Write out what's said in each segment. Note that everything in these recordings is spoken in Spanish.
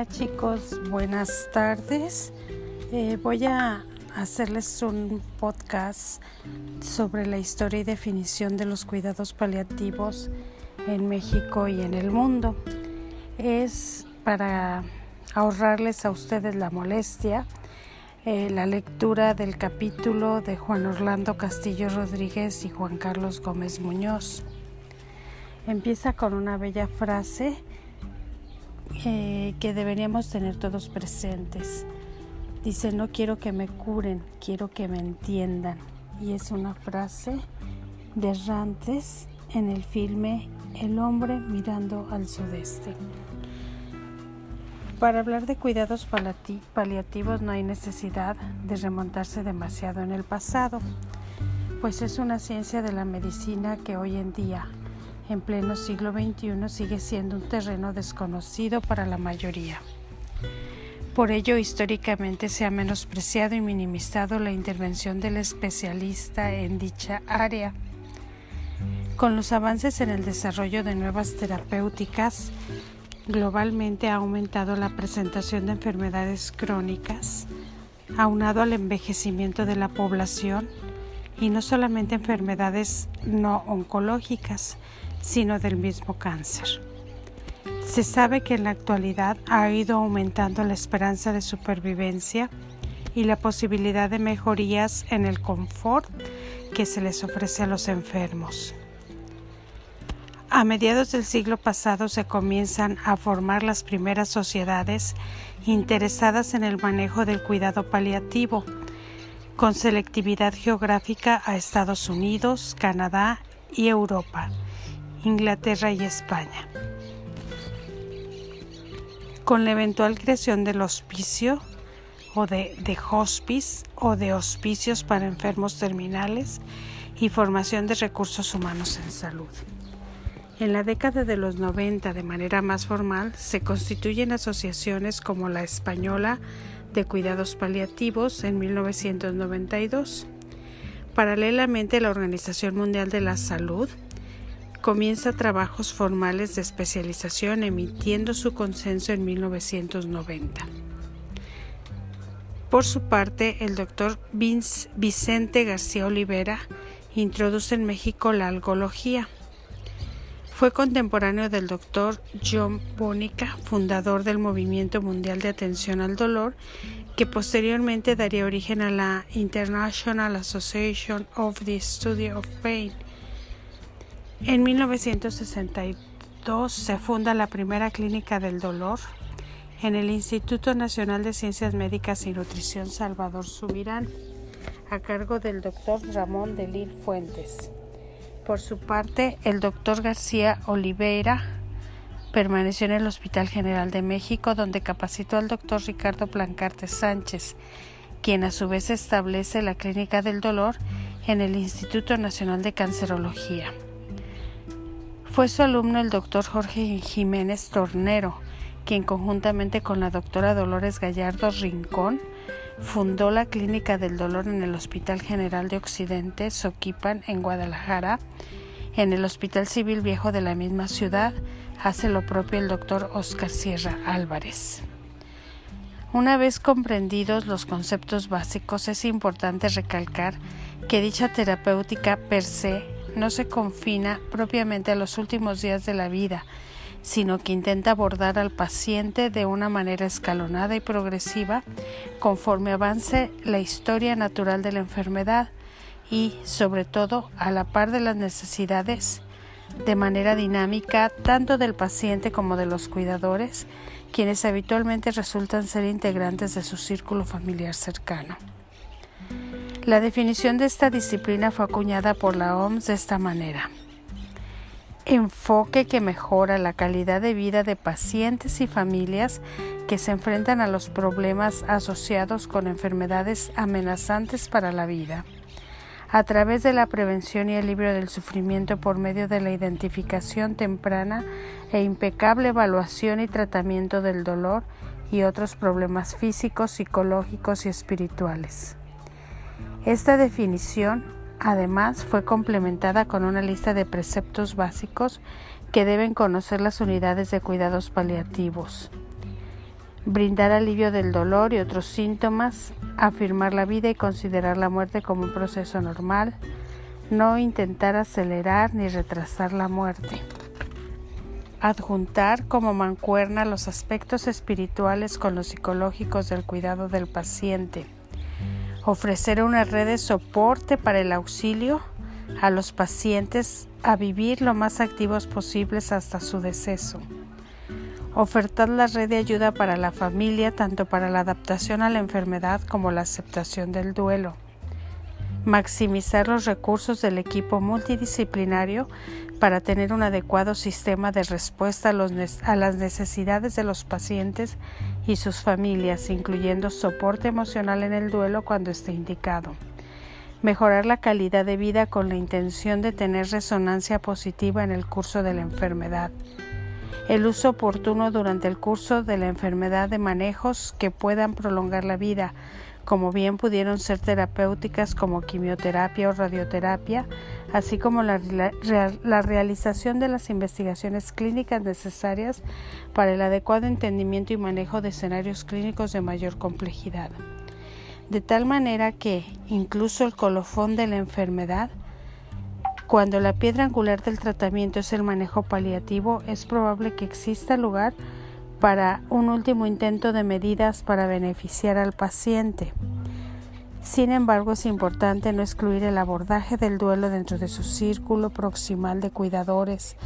Hola chicos, buenas tardes. Eh, voy a hacerles un podcast sobre la historia y definición de los cuidados paliativos en México y en el mundo. Es para ahorrarles a ustedes la molestia eh, la lectura del capítulo de Juan Orlando Castillo Rodríguez y Juan Carlos Gómez Muñoz. Empieza con una bella frase eh, que deberíamos tener todos presentes. Dice, no quiero que me curen, quiero que me entiendan. Y es una frase de Rantes en el filme El hombre mirando al sudeste. Para hablar de cuidados paliativos no hay necesidad de remontarse demasiado en el pasado, pues es una ciencia de la medicina que hoy en día en pleno siglo XXI sigue siendo un terreno desconocido para la mayoría. Por ello, históricamente se ha menospreciado y minimizado la intervención del especialista en dicha área. Con los avances en el desarrollo de nuevas terapéuticas, globalmente ha aumentado la presentación de enfermedades crónicas, aunado al envejecimiento de la población, y no solamente enfermedades no oncológicas, sino del mismo cáncer. Se sabe que en la actualidad ha ido aumentando la esperanza de supervivencia y la posibilidad de mejorías en el confort que se les ofrece a los enfermos. A mediados del siglo pasado se comienzan a formar las primeras sociedades interesadas en el manejo del cuidado paliativo, con selectividad geográfica a Estados Unidos, Canadá y Europa Inglaterra y España. Con la eventual creación del hospicio o de, de hospice o de hospicios para enfermos terminales y formación de recursos humanos en salud. En la década de los 90, de manera más formal, se constituyen asociaciones como la Española de Cuidados Paliativos en 1992. Paralelamente, la Organización Mundial de la Salud comienza trabajos formales de especialización emitiendo su consenso en 1990. Por su parte, el doctor Vicente García Olivera introduce en México la algología. Fue contemporáneo del doctor John Bonica, fundador del Movimiento Mundial de Atención al Dolor, que posteriormente daría origen a la International Association of the Study of Pain en 1962 se funda la primera clínica del dolor en el Instituto Nacional de Ciencias Médicas y Nutrición Salvador Subirán, a cargo del doctor Ramón de Fuentes. Por su parte, el doctor García Oliveira permaneció en el Hospital General de México, donde capacitó al doctor Ricardo Plancarte Sánchez, quien a su vez establece la Clínica del Dolor en el Instituto Nacional de Cancerología. Fue su alumno el doctor Jorge Jiménez Tornero, quien conjuntamente con la doctora Dolores Gallardo Rincón fundó la Clínica del Dolor en el Hospital General de Occidente, Soquipan, en Guadalajara. En el Hospital Civil Viejo de la misma ciudad hace lo propio el doctor Oscar Sierra Álvarez. Una vez comprendidos los conceptos básicos, es importante recalcar que dicha terapéutica per se no se confina propiamente a los últimos días de la vida, sino que intenta abordar al paciente de una manera escalonada y progresiva conforme avance la historia natural de la enfermedad y, sobre todo, a la par de las necesidades de manera dinámica tanto del paciente como de los cuidadores, quienes habitualmente resultan ser integrantes de su círculo familiar cercano. La definición de esta disciplina fue acuñada por la OMS de esta manera. Enfoque que mejora la calidad de vida de pacientes y familias que se enfrentan a los problemas asociados con enfermedades amenazantes para la vida. A través de la prevención y el libro del sufrimiento por medio de la identificación temprana e impecable evaluación y tratamiento del dolor y otros problemas físicos, psicológicos y espirituales. Esta definición, además, fue complementada con una lista de preceptos básicos que deben conocer las unidades de cuidados paliativos. brindar alivio del dolor y otros síntomas, afirmar la vida y considerar la muerte como un proceso normal, no intentar acelerar ni retrasar la muerte. Adjuntar como mancuerna los aspectos espirituales con los psicológicos del cuidado del paciente. Ofrecer una red de soporte para el auxilio a los pacientes a vivir lo más activos posibles hasta su deceso. Ofertar la red de ayuda para la familia, tanto para la adaptación a la enfermedad como la aceptación del duelo maximizar los recursos del equipo multidisciplinario para tener un adecuado sistema de respuesta a, las necesidades de los pacientes y sus familias, incluyendo soporte emocional en el duelo cuando esté indicado. Mejorar la calidad de vida con la intención de tener resonancia positiva en el curso de la enfermedad. El uso oportuno durante el curso de la enfermedad de manejos que puedan prolongar la vida, como bien pudieron ser terapéuticas como quimioterapia o radioterapia, así como la, realización de las investigaciones clínicas necesarias para el adecuado entendimiento y manejo de escenarios clínicos de mayor complejidad. De tal manera que incluso el colofón de la enfermedad cuando la piedra angular del tratamiento es el manejo paliativo, es probable que exista lugar para un último intento de medidas para beneficiar al paciente. Sin embargo, es importante no excluir el abordaje del duelo dentro de su círculo proximal de cuidadores,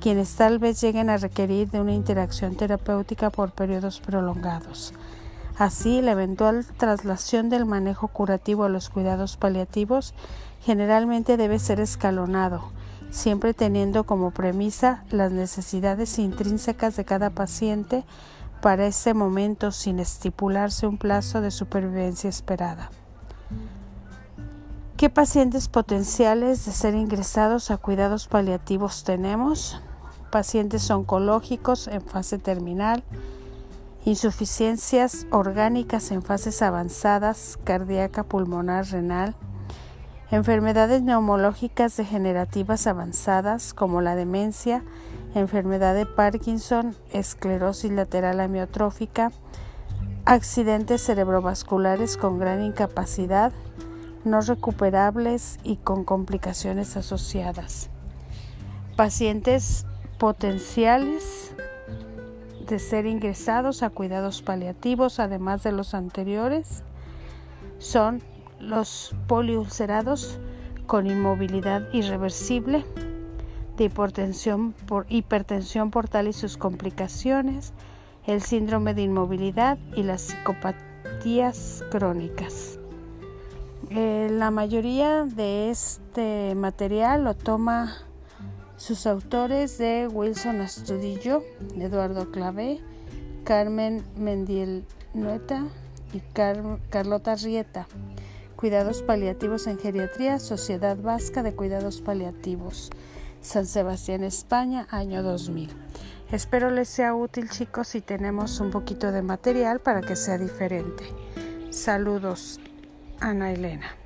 quienes tal vez lleguen a requerir de una interacción terapéutica por periodos prolongados. Así, la eventual traslación del manejo curativo a los cuidados paliativos generalmente debe ser escalonado, siempre teniendo como premisa las necesidades intrínsecas de cada paciente para ese momento sin estipularse un plazo de supervivencia esperada. ¿Qué pacientes potenciales de ser ingresados a cuidados paliativos tenemos? Pacientes oncológicos en fase terminal, insuficiencias orgánicas en fases avanzadas, cardíaca, pulmonar, renal, enfermedades neumológicas degenerativas avanzadas como la demencia, enfermedad de Parkinson, esclerosis lateral amiotrófica, accidentes cerebrovasculares con gran incapacidad, no recuperables y con complicaciones asociadas. Pacientes potenciales de ser ingresados a cuidados paliativos, además de los anteriores, son los poliulcerados con inmovilidad irreversible, de hipertensión, por, hipertensión portal y sus complicaciones, el síndrome de inmovilidad y las psicopatías crónicas. Eh, la mayoría de este material lo toma sus autores de Wilson Astudillo, Eduardo Clavé, Carmen Mendiel-Nueta y Carlota Rieta. Cuidados paliativos en geriatría, Sociedad Vasca de Cuidados Paliativos, San Sebastián, España, año 2000. Espero les sea útil chicos si tenemos un poquito de material para que sea diferente. Saludos, Ana Elena.